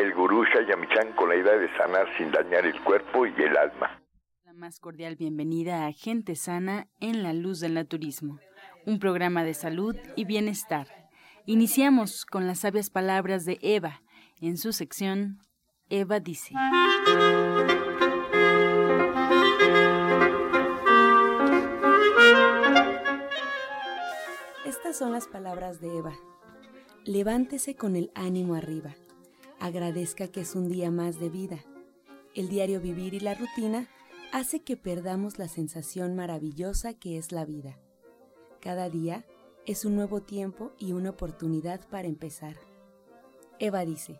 el gurú Shayamichan con la idea de sanar sin dañar el cuerpo y el alma. La más cordial bienvenida a Gente Sana en la Luz del Naturismo, un programa de salud y bienestar. Iniciamos con las sabias palabras de Eva en su sección Eva dice. Estas son las palabras de Eva. Levántese con el ánimo arriba. Agradezca que es un día más de vida. El diario vivir y la rutina hace que perdamos la sensación maravillosa que es la vida. Cada día es un nuevo tiempo y una oportunidad para empezar. Eva dice,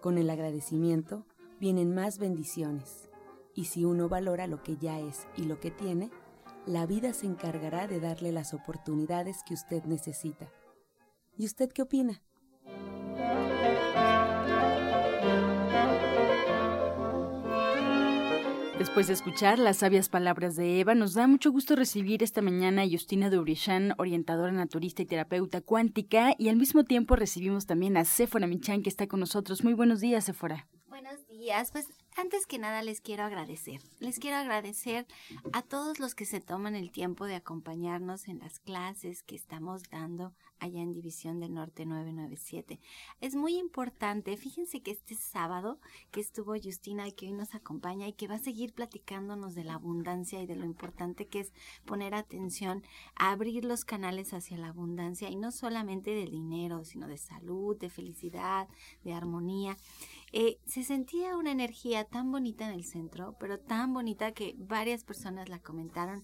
con el agradecimiento vienen más bendiciones, y si uno valora lo que ya es y lo que tiene, la vida se encargará de darle las oportunidades que usted necesita. ¿Y usted qué opina? Después de escuchar las sabias palabras de Eva, nos da mucho gusto recibir esta mañana a Justina Dubrichan, orientadora naturista y terapeuta cuántica, y al mismo tiempo recibimos también a Sephora Michan, que está con nosotros. Muy buenos días, Sephora. Buenos días. Pues antes que nada les quiero agradecer. Les quiero agradecer a todos los que se toman el tiempo de acompañarnos en las clases que estamos dando allá en División del Norte 997. Es muy importante, fíjense que este sábado que estuvo Justina que hoy nos acompaña y que va a seguir platicándonos de la abundancia y de lo importante que es poner atención abrir los canales hacia la abundancia y no solamente de dinero, sino de salud, de felicidad, de armonía. Eh, se sentía una energía tan bonita en el centro, pero tan bonita que varias personas la comentaron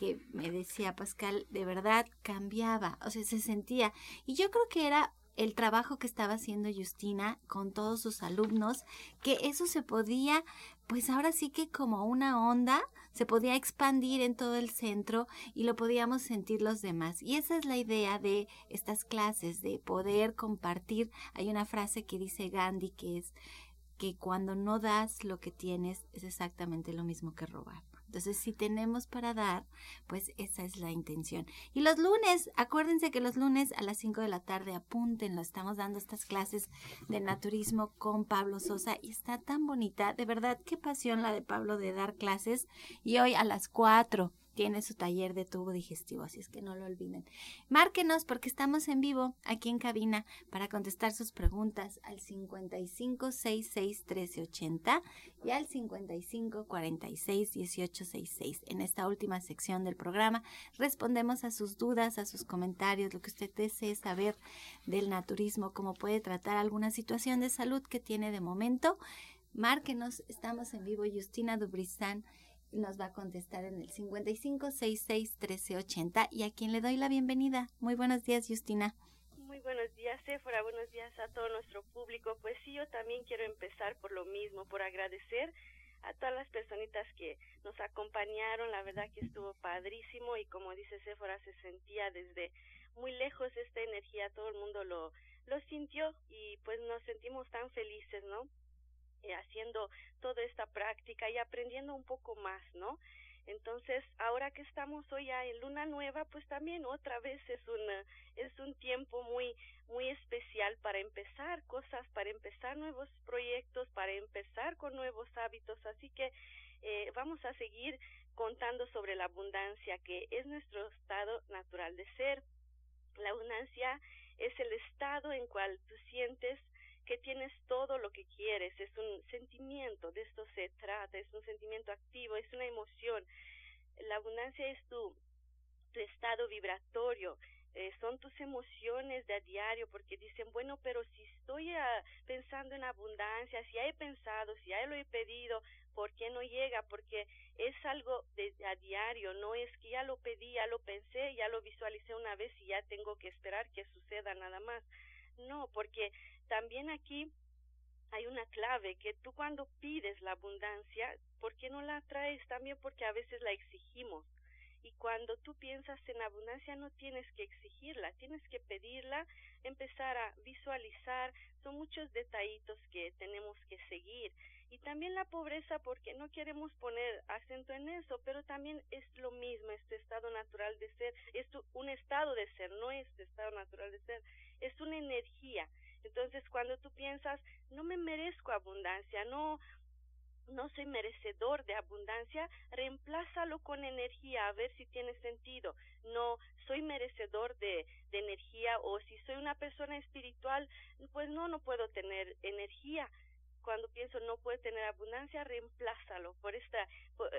que me decía Pascal, de verdad cambiaba, o sea, se sentía. Y yo creo que era el trabajo que estaba haciendo Justina con todos sus alumnos, que eso se podía, pues ahora sí que como una onda, se podía expandir en todo el centro y lo podíamos sentir los demás. Y esa es la idea de estas clases, de poder compartir. Hay una frase que dice Gandhi que es que cuando no das lo que tienes es exactamente lo mismo que robar. Entonces, si tenemos para dar, pues esa es la intención. Y los lunes, acuérdense que los lunes a las 5 de la tarde, apúntenlo, estamos dando estas clases de naturismo con Pablo Sosa y está tan bonita, de verdad, qué pasión la de Pablo de dar clases. Y hoy a las 4 tiene su taller de tubo digestivo, así es que no lo olviden. Márquenos porque estamos en vivo aquí en cabina para contestar sus preguntas al 5566 1380 y al 5546 1866. En esta última sección del programa respondemos a sus dudas, a sus comentarios, lo que usted desee saber del naturismo, cómo puede tratar alguna situación de salud que tiene de momento. Márquenos, estamos en vivo, Justina Dubristán nos va a contestar en el 5566-1380 y a quien le doy la bienvenida. Muy buenos días, Justina. Muy buenos días, Sephora. Buenos días a todo nuestro público. Pues sí, yo también quiero empezar por lo mismo, por agradecer a todas las personitas que nos acompañaron. La verdad que estuvo padrísimo y como dice Sephora, se sentía desde muy lejos esta energía. Todo el mundo lo, lo sintió y pues nos sentimos tan felices, ¿no? Eh, haciendo toda esta práctica y aprendiendo un poco más, ¿no? Entonces, ahora que estamos hoy en luna nueva, pues también otra vez es un es un tiempo muy muy especial para empezar cosas, para empezar nuevos proyectos, para empezar con nuevos hábitos, así que eh, vamos a seguir contando sobre la abundancia que es nuestro estado natural de ser. La abundancia es el estado en cual tú sientes que tienes todo lo que quieres, es un sentimiento, de esto se trata, es un sentimiento activo, es una emoción. La abundancia es tu, tu estado vibratorio, eh, son tus emociones de a diario, porque dicen, bueno, pero si estoy ah, pensando en abundancia, si ya he pensado, si ya lo he pedido, ¿por qué no llega? Porque es algo de a diario, no es que ya lo pedí, ya lo pensé, ya lo visualicé una vez y ya tengo que esperar que suceda nada más. No, porque también aquí hay una clave que tú cuando pides la abundancia, ¿por qué no la atraes? También porque a veces la exigimos. Y cuando tú piensas en abundancia no tienes que exigirla, tienes que pedirla, empezar a visualizar, son muchos detallitos que tenemos que seguir. Y también la pobreza porque no queremos poner acento en eso, pero también es lo mismo, este estado natural de ser, es un estado de ser, no es este estado natural de ser, es una energía. Entonces, cuando tú piensas, no me merezco abundancia, no, no soy merecedor de abundancia, reemplázalo con energía a ver si tiene sentido. No soy merecedor de, de energía o si soy una persona espiritual, pues no, no puedo tener energía. Cuando pienso no puedo tener abundancia, reemplázalo por esta, por,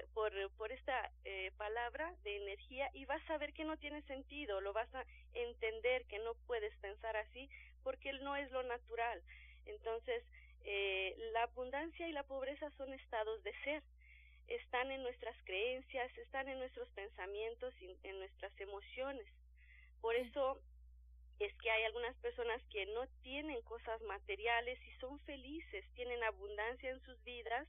por, esta eh, palabra de energía y vas a ver que no tiene sentido, lo vas a entender que no puedes pensar así porque no es lo natural. Entonces, eh, la abundancia y la pobreza son estados de ser. Están en nuestras creencias, están en nuestros pensamientos y en nuestras emociones. Por eso es que hay algunas personas que no tienen cosas materiales y son felices, tienen abundancia en sus vidas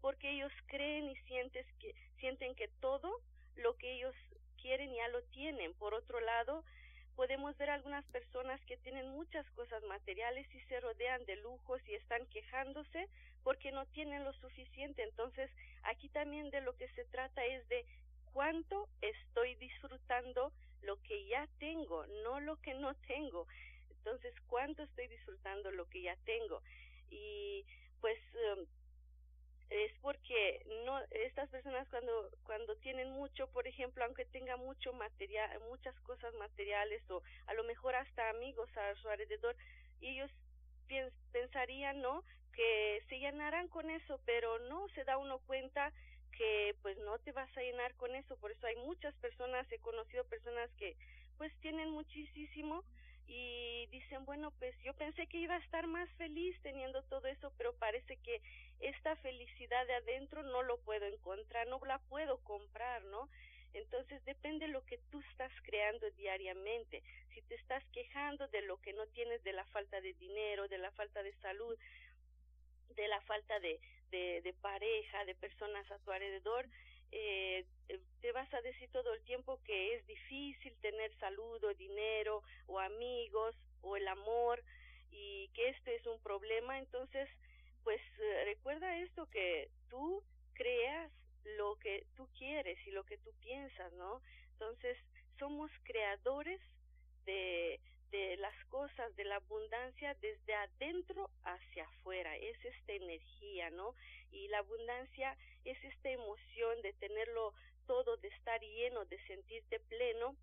porque ellos creen y sienten que, sienten que todo lo que ellos quieren ya lo tienen. Por otro lado, podemos ver algunas personas que tienen muchas cosas materiales y se rodean de lujos y están quejándose porque no tienen lo suficiente. Entonces, aquí también de lo que se trata es de cuánto estoy disfrutando lo que ya tengo, no lo que no tengo. Entonces, cuánto estoy disfrutando lo que ya tengo. Y pues um, es porque no estas personas cuando cuando tienen mucho por ejemplo aunque tenga mucho material muchas cosas materiales o a lo mejor hasta amigos a su alrededor ellos pensarían no que se llenarán con eso pero no se da uno cuenta que pues no te vas a llenar con eso. Por eso hay muchas personas he conocido personas que pues tienen muchísimo y dicen, bueno, pues yo pensé que iba a estar más feliz teniendo todo eso, pero parece que esta felicidad de adentro no lo puedo encontrar, no la puedo comprar, ¿no? Entonces depende de lo que tú estás creando diariamente. Si te estás quejando de lo que no tienes, de la falta de dinero, de la falta de salud, de la falta de, de, de pareja, de personas a tu alrededor, eh, te vas a decir todo el tiempo que es difícil tener salud o dinero o amigos o el amor y que este es un problema, entonces pues eh, recuerda esto que tú creas lo que tú quieres y lo que tú piensas, ¿no? Entonces somos creadores de, de las cosas, de la abundancia desde adentro hacia afuera, es esta energía, ¿no? Y la abundancia es esta emoción de tenerlo todo, de estar lleno, de sentirte pleno,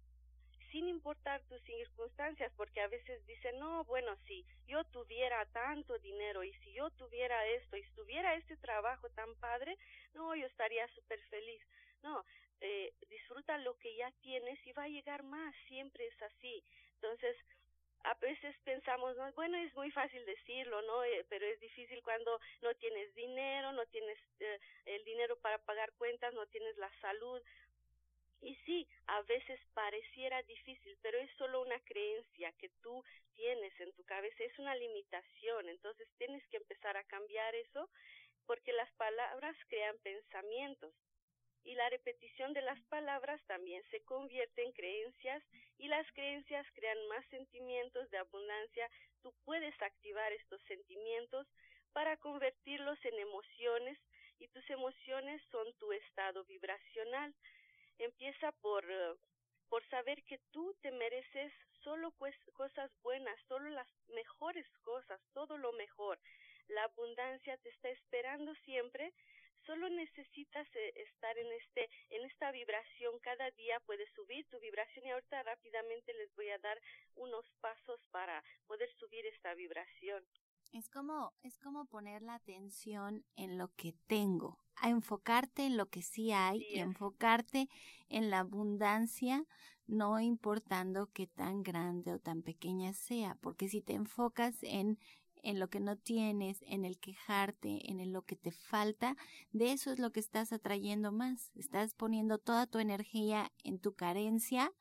sin importar tus circunstancias, porque a veces dicen, no, bueno, si yo tuviera tanto dinero y si yo tuviera esto y tuviera este trabajo tan padre, no, yo estaría súper feliz. No, eh, disfruta lo que ya tienes y va a llegar más, siempre es así. Entonces, a veces pensamos, ¿no? bueno, es muy fácil decirlo, ¿no? Eh, pero es difícil cuando no tienes dinero, no tienes eh, el dinero para pagar cuentas, no tienes la salud. Y sí, a veces pareciera difícil, pero es solo una creencia que tú tienes en tu cabeza, es una limitación, entonces tienes que empezar a cambiar eso porque las palabras crean pensamientos y la repetición de las palabras también se convierte en creencias y las creencias crean más sentimientos de abundancia. Tú puedes activar estos sentimientos para convertirlos en emociones y tus emociones son tu estado vibracional. Empieza por por saber que tú te mereces solo cosas buenas, solo las mejores cosas, todo lo mejor. La abundancia te está esperando siempre solo necesitas eh, estar en este en esta vibración cada día puedes subir tu vibración y ahorita rápidamente les voy a dar unos pasos para poder subir esta vibración. Es como es como poner la atención en lo que tengo a enfocarte en lo que sí hay y enfocarte en la abundancia no importando qué tan grande o tan pequeña sea porque si te enfocas en en lo que no tienes, en el quejarte, en lo que te falta, de eso es lo que estás atrayendo más. Estás poniendo toda tu energía en tu carencia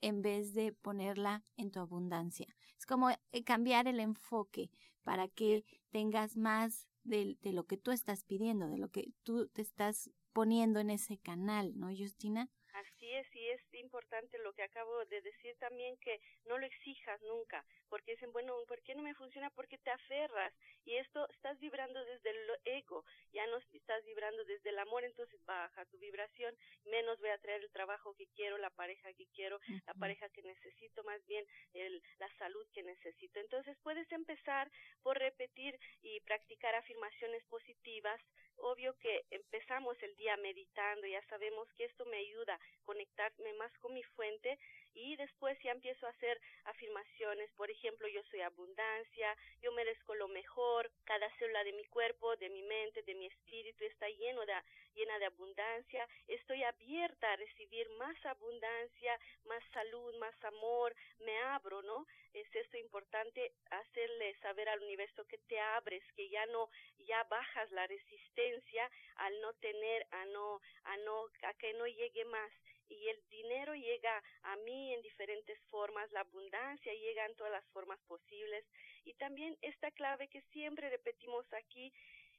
en vez de ponerla en tu abundancia. Es como eh, cambiar el enfoque para que tengas más de, de lo que tú estás pidiendo, de lo que tú te estás poniendo en ese canal, ¿no, Justina? Así es, y es importante lo que acabo de decir también, que no lo exijas nunca, porque dicen, bueno, ¿por qué no me funciona? Porque te aferras, y esto estás vibrando desde el ego, ya no estás vibrando desde el amor, entonces baja tu vibración, menos voy a traer el trabajo que quiero, la pareja que quiero, la pareja que necesito, más bien el, la salud que necesito. Entonces puedes empezar por repetir y practicar afirmaciones positivas, obvio que empezamos el día meditando, ya sabemos que esto me ayuda a conectarme más con mi fuente y después ya empiezo a hacer afirmaciones, por ejemplo, yo soy abundancia, yo merezco lo mejor, cada célula de mi cuerpo, de mi mente, de mi espíritu está lleno de, llena de abundancia, estoy abierta a recibir más abundancia, más salud, más amor, me abro, ¿no? Es esto importante hacerle saber al universo que te abres, que ya no, ya bajas la resistencia al no tener, a no, a no, a que no llegue más y el dinero llega a mí en diferentes formas, la abundancia llega en todas las formas posibles. Y también esta clave que siempre repetimos aquí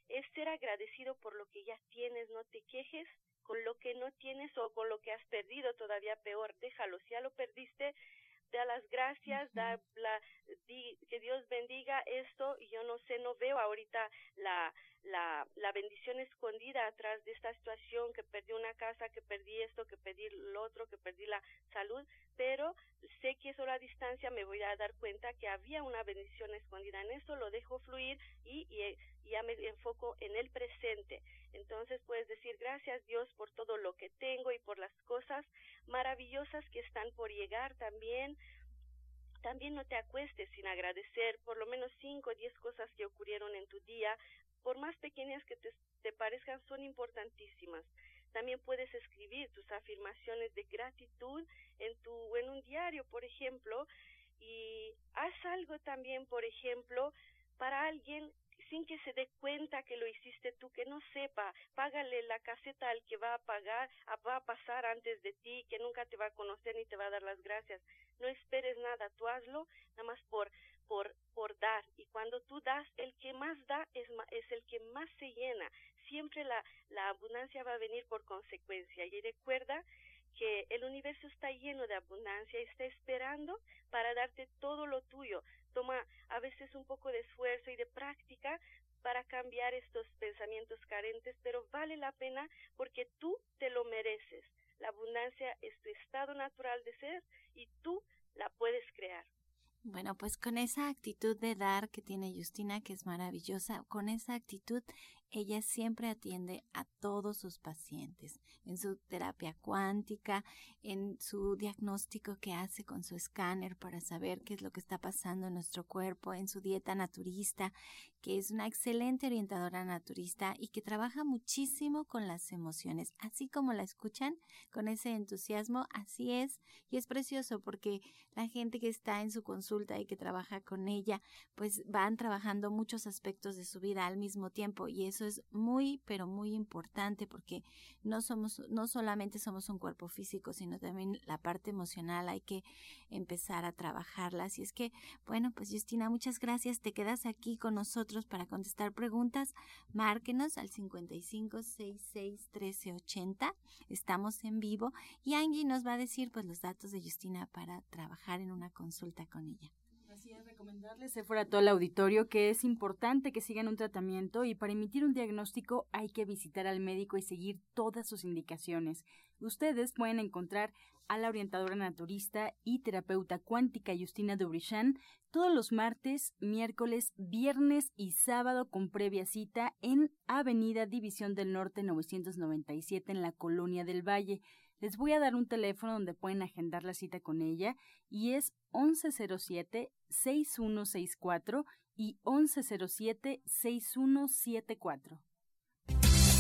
es ser agradecido por lo que ya tienes, no te quejes con lo que no tienes o con lo que has perdido, todavía peor, déjalo, si ya lo perdiste, da las gracias, da la, que Dios bendiga esto, y yo no sé, no veo ahorita la, la, la bendición escondida atrás de esta situación, que perdí una casa, que perdí esto, que perdí lo otro, que perdí la salud, pero sé que eso a distancia me voy a dar cuenta que había una bendición escondida en eso, lo dejo fluir y, y, ya me enfoco en el presente. Entonces puedes decir gracias Dios por todo lo que tengo y por las cosas maravillosas que están por llegar también. También no te acuestes sin agradecer por lo menos cinco o diez cosas que ocurrieron en tu día, por más pequeñas que te, parezcan, son importantísimas. También puedes escribir tus afirmaciones de gratitud en tu en un diario, por ejemplo, y haz algo también, por ejemplo, para alguien sin que se dé cuenta que lo hiciste tú, que no sepa, págale la caseta al que va a pagar, va a pasar antes de ti, que nunca te va a conocer ni te va a dar las gracias. No esperes nada, tú hazlo nada más por por dar y cuando tú das el que más da es es el que más se llena. Siempre la la abundancia va a venir por consecuencia y recuerda que el universo está lleno de abundancia y está esperando para darte todo lo tuyo. Toma a veces un poco de esfuerzo y de práctica para cambiar estos pensamientos carentes, pero vale la pena porque tú te lo mereces. La abundancia es tu estado natural de ser y tú la puedes crear. Bueno, pues con esa actitud de dar que tiene Justina, que es maravillosa, con esa actitud ella siempre atiende a todos sus pacientes en su terapia cuántica, en su diagnóstico que hace con su escáner para saber qué es lo que está pasando en nuestro cuerpo, en su dieta naturista, que es una excelente orientadora naturista y que trabaja muchísimo con las emociones, así como la escuchan con ese entusiasmo, así es, y es precioso porque la gente que está en su consulta y que trabaja con ella, pues van trabajando muchos aspectos de su vida al mismo tiempo y eso es muy, pero muy importante porque no somos, no solamente somos un cuerpo físico, sino también la parte emocional hay que empezar a trabajarla. Así es que, bueno, pues Justina, muchas gracias. Te quedas aquí con nosotros para contestar preguntas. Márquenos al 55 66 13 80. Estamos en vivo y Angie nos va a decir pues los datos de Justina para trabajar en una consulta con ella. Es, recomendarles fuera todo el auditorio que es importante que sigan un tratamiento y para emitir un diagnóstico hay que visitar al médico y seguir todas sus indicaciones. Ustedes pueden encontrar a la orientadora naturista y terapeuta cuántica Justina Dubrichan todos los martes, miércoles, viernes y sábado con previa cita en Avenida División del Norte 997 en la Colonia del Valle. Les voy a dar un teléfono donde pueden agendar la cita con ella y es 1107-6164 y 1107-6174.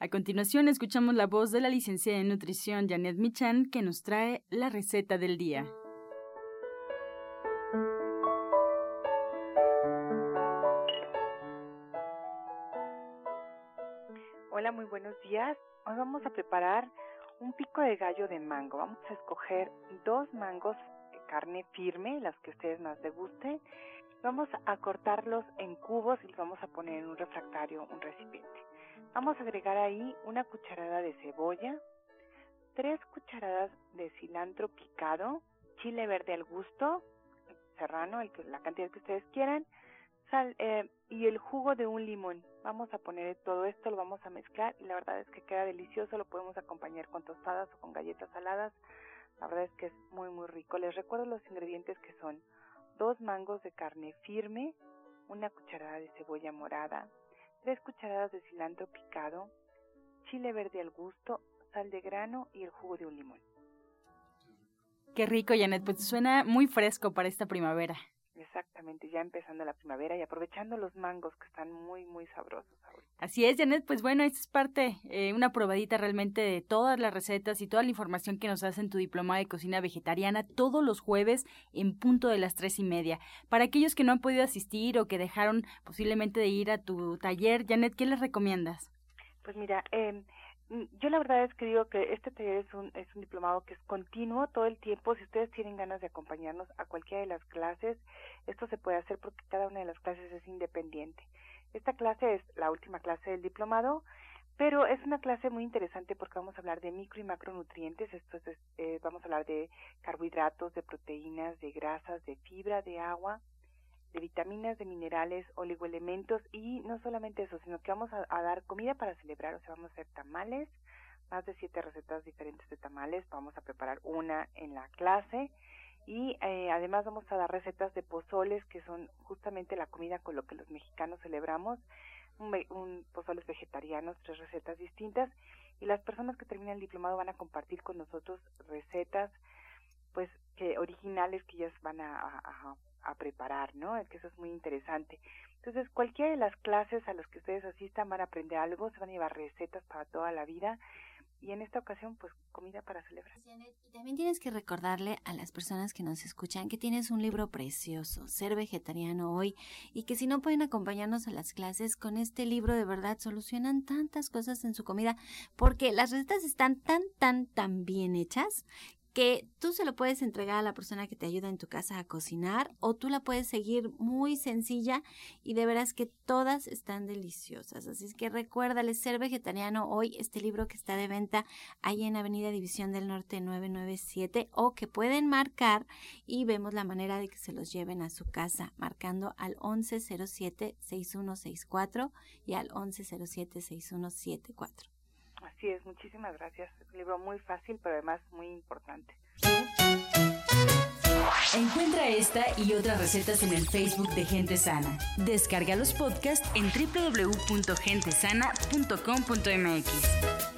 A continuación escuchamos la voz de la licenciada en nutrición Janet Michan que nos trae la receta del día. Hola, muy buenos días. Hoy vamos a preparar un pico de gallo de mango. Vamos a escoger dos mangos de carne firme, las que ustedes más les gusten. Vamos a cortarlos en cubos y los vamos a poner en un refractario, un recipiente. Vamos a agregar ahí una cucharada de cebolla, tres cucharadas de cilantro picado, chile verde al gusto, serrano, el que, la cantidad que ustedes quieran, sal eh, y el jugo de un limón. Vamos a poner todo esto, lo vamos a mezclar y la verdad es que queda delicioso, lo podemos acompañar con tostadas o con galletas saladas. La verdad es que es muy muy rico. Les recuerdo los ingredientes que son dos mangos de carne firme, una cucharada de cebolla morada, 3 cucharadas de cilantro picado, chile verde al gusto, sal de grano y el jugo de un limón. Qué rico, Janet, pues suena muy fresco para esta primavera. Exactamente, ya empezando la primavera y aprovechando los mangos que están muy, muy sabrosos Así es, Janet, pues bueno, esta es parte, eh, una probadita realmente de todas las recetas y toda la información que nos hace en tu diploma de cocina vegetariana todos los jueves en punto de las tres y media. Para aquellos que no han podido asistir o que dejaron posiblemente de ir a tu taller, Janet, ¿qué les recomiendas? Pues mira, eh, yo la verdad es que digo que este taller es un, es un diplomado que es continuo todo el tiempo. Si ustedes tienen ganas de acompañarnos a cualquiera de las clases, esto se puede hacer porque cada una de las clases es independiente. Esta clase es la última clase del diplomado, pero es una clase muy interesante porque vamos a hablar de micro y macronutrientes. Esto es, eh, vamos a hablar de carbohidratos, de proteínas, de grasas, de fibra, de agua, de vitaminas, de minerales, oligoelementos y no solamente eso, sino que vamos a, dar comida para celebrar, o sea, vamos a hacer tamales, más de siete recetas diferentes de tamales, vamos a preparar una en la clase y eh, además vamos a dar recetas de pozoles que son justamente la comida con lo que los mexicanos celebramos, un, un pozoles vegetarianos, tres recetas distintas y las personas que terminan el diplomado van a compartir con nosotros recetas pues que originales que ellas van a, a preparar, ¿no? Es que eso es muy interesante. Entonces, cualquiera de las clases a las que ustedes asistan van a aprender algo, se van a llevar recetas para toda la vida y en esta ocasión, pues, comida para celebrar. Y también tienes que recordarle a las personas que nos escuchan que tienes un libro precioso, Ser Vegetariano Hoy, y que si no pueden acompañarnos a las clases, con este libro de verdad solucionan tantas cosas en su comida, porque las recetas están tan, tan, tan bien hechas que tú se lo puedes entregar a la persona que te ayuda en tu casa a cocinar o tú la puedes seguir muy sencilla y de veras que todas están deliciosas. Así es que recuérdale ser vegetariano hoy, este libro que está de venta ahí en Avenida División del Norte 997 o que pueden marcar y vemos la manera de que se los lleven a su casa marcando al 1107-6164 y al 1107-6174. Así es, muchísimas gracias. Un libro muy fácil, pero además muy importante. Encuentra esta y otras recetas en el Facebook de Gente Sana. Descarga los podcasts en www.gentesana.com.mx.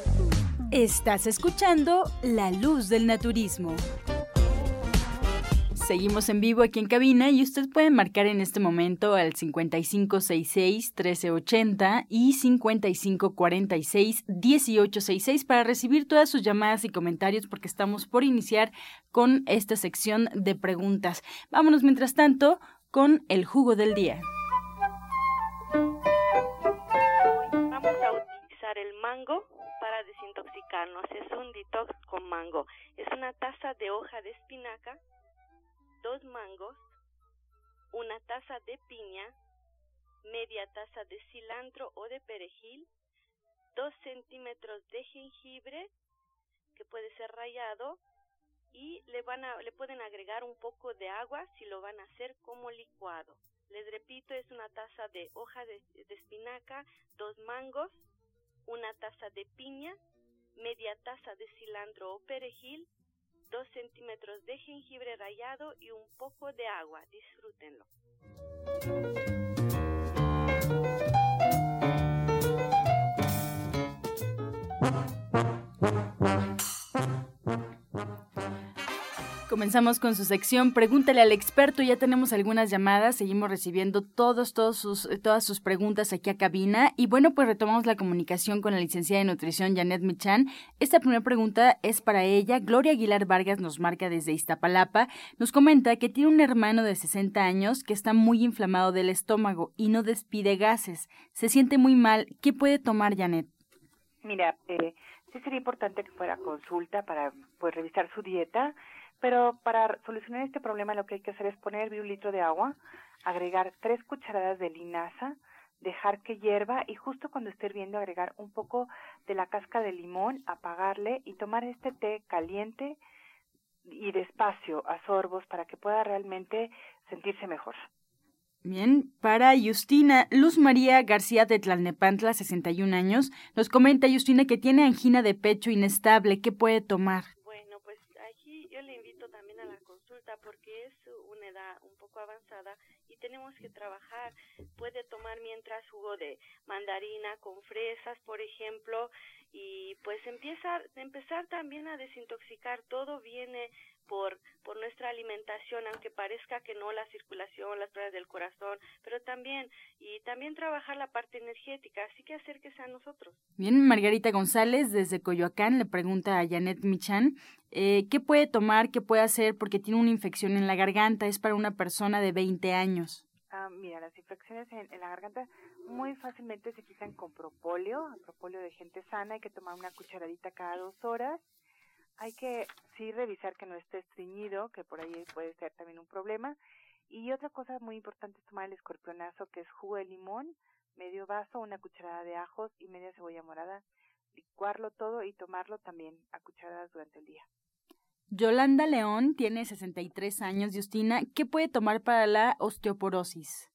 Estás escuchando La Luz del Naturismo. Seguimos en vivo aquí en cabina y usted puede marcar en este momento al 5566-1380 y 5546-1866 para recibir todas sus llamadas y comentarios porque estamos por iniciar con esta sección de preguntas. Vámonos mientras tanto con el jugo del día. Vamos a utilizar el mango desintoxicarnos. Es un detox con mango. Es una taza de hoja de espinaca, dos mangos, una taza de piña, media taza de cilantro o de perejil, dos centímetros de jengibre, que puede ser rallado, y le, van a, le pueden agregar un poco de agua si lo van a hacer como licuado. Les repito, es una taza de hoja de espinaca, dos mangos, una taza de piña, media taza de cilantro o perejil, dos centímetros de jengibre rallado y un poco de agua. Disfrútenlo. Comenzamos con su sección Pregúntale al experto. Ya tenemos algunas llamadas, seguimos recibiendo todos, todos sus, todas sus preguntas aquí a cabina. Y bueno, pues retomamos la comunicación con la licenciada de nutrición Janet Michan. Esta primera pregunta es para ella. Gloria Aguilar Vargas nos marca desde Iztapalapa. Nos comenta que tiene un hermano de 60 años que está muy inflamado del estómago y no despide gases. Se siente muy mal. ¿Qué puede tomar Janet? Mira, eh, sí sería importante que fuera consulta para pues revisar su dieta pero para solucionar este problema lo que hay que hacer es poner un litro de agua, agregar tres cucharadas de linaza, dejar que hierva y justo cuando esté hirviendo agregar un poco de la casca de limón, apagarle y tomar este té caliente y despacio a sorbos para que pueda realmente sentirse mejor. Bien, para Justina, Luz María García de Tlalnepantla, 61 años, nos comenta Justina que tiene angina de pecho inestable, ¿qué puede tomar? Porque es una edad un poco avanzada y tenemos que trabajar. Puede tomar mientras jugo de mandarina con fresas, por ejemplo, y pues empieza, empezar también a desintoxicar. Todo viene por, por nuestra alimentación, aunque parezca que no la circulación, las pruebas del corazón, pero también, y también trabajar la parte energética, así que acérquese a nosotros. Bien, Margarita González desde Coyoacán le pregunta a Janet Michan, eh, ¿qué puede tomar, qué puede hacer porque tiene una infección en la garganta? Es para una persona de 20 años. Ah, mira, las infecciones en, la garganta muy fácilmente se quitan con propóleo, propóleo de gente sana, hay que tomar una cucharadita cada dos horas hay que sí revisar que no esté estreñido, que por ahí puede ser también un problema. Y otra cosa muy importante es tomar el escorpionazo, que es jugo de limón, medio vaso, una cucharada de ajos y media cebolla morada, licuarlo todo y tomarlo también a cucharadas durante el día. Yolanda León tiene 63 años, Justina. ¿Qué puede tomar para la osteoporosis?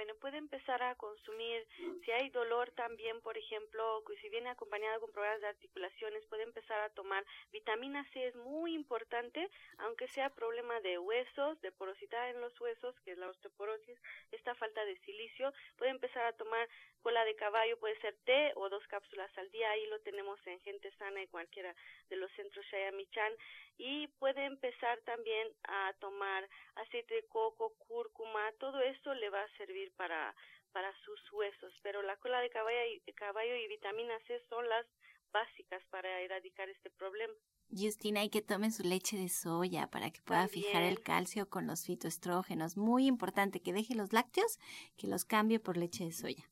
Bueno, puede empezar a consumir, si hay dolor también, por ejemplo, si viene acompañado con problemas de articulaciones, puede empezar a tomar vitamina C, es muy importante, aunque sea problema de huesos, de porosidad en los huesos, que es la osteoporosis, esta falta de silicio, puede empezar a tomar cola de caballo, puede ser té o dos cápsulas al día, ahí lo tenemos en Gente Sana y cualquiera de los centros Shayamichan, y puede empezar también a tomar aceite de coco, cúrcuma, todo esto le va a servir para, para sus huesos, pero la cola de caballo y, caballo y vitamina C son las básicas para erradicar este problema. Justina, hay que tome su leche de soya para que pueda fijar el calcio con los fitoestrógenos. Muy importante que deje los lácteos, que los cambie por leche de soya.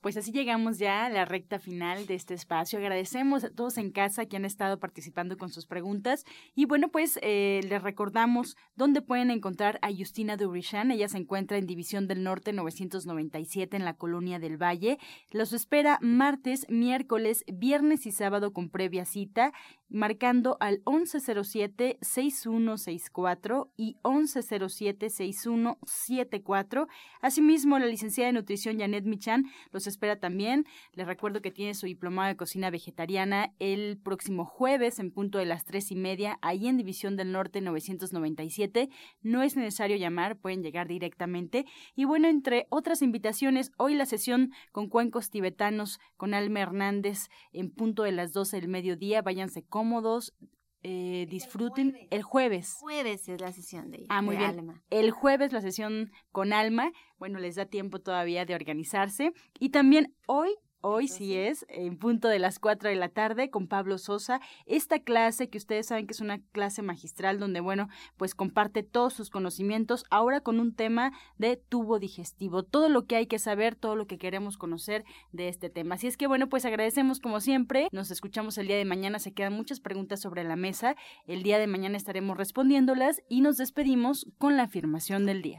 Pues así llegamos ya a la recta final de este espacio. Agradecemos a todos en casa que han estado participando con sus preguntas. Y bueno, pues eh, les recordamos dónde pueden encontrar a Justina Dubrichan. Ella se encuentra en División del Norte 997 en la Colonia del Valle. Los espera martes, miércoles, viernes y sábado con previa cita, marcando al 1107-6164 y 1107-6174. Asimismo, la licenciada de nutrición Janet Michan los espera también. Les recuerdo que tiene su diplomado de cocina vegetariana el próximo jueves en punto de las tres y media, ahí en División del Norte 997. No es necesario llamar, pueden llegar directamente. Y bueno, entre otras invitaciones, hoy la sesión con cuencos tibetanos con Alma Hernández en punto de las 12 del mediodía. Váyanse cómodos, eh, disfruten el jueves. jueves. es la sesión de, ah, muy bien. El jueves la sesión con Alma. Bueno, les da tiempo todavía de organizarse. Y también hoy Hoy sí es, en punto de las 4 de la tarde, con Pablo Sosa. Esta clase, que ustedes saben que es una clase magistral, donde, bueno, pues comparte todos sus conocimientos, ahora con un tema de tubo digestivo. Todo lo que hay que saber, todo lo que queremos conocer de este tema. Así es que, bueno, pues agradecemos como siempre. Nos escuchamos el día de mañana. Se quedan muchas preguntas sobre la mesa. El día de mañana estaremos respondiéndolas y nos despedimos con la afirmación del día.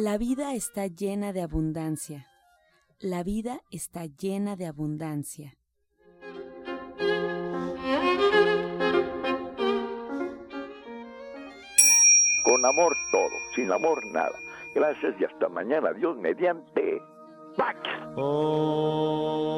La vida está llena de abundancia. La vida está llena de abundancia. Con amor todo, sin amor nada. Gracias y hasta mañana. Dios mediante. ¡Pax! Oh.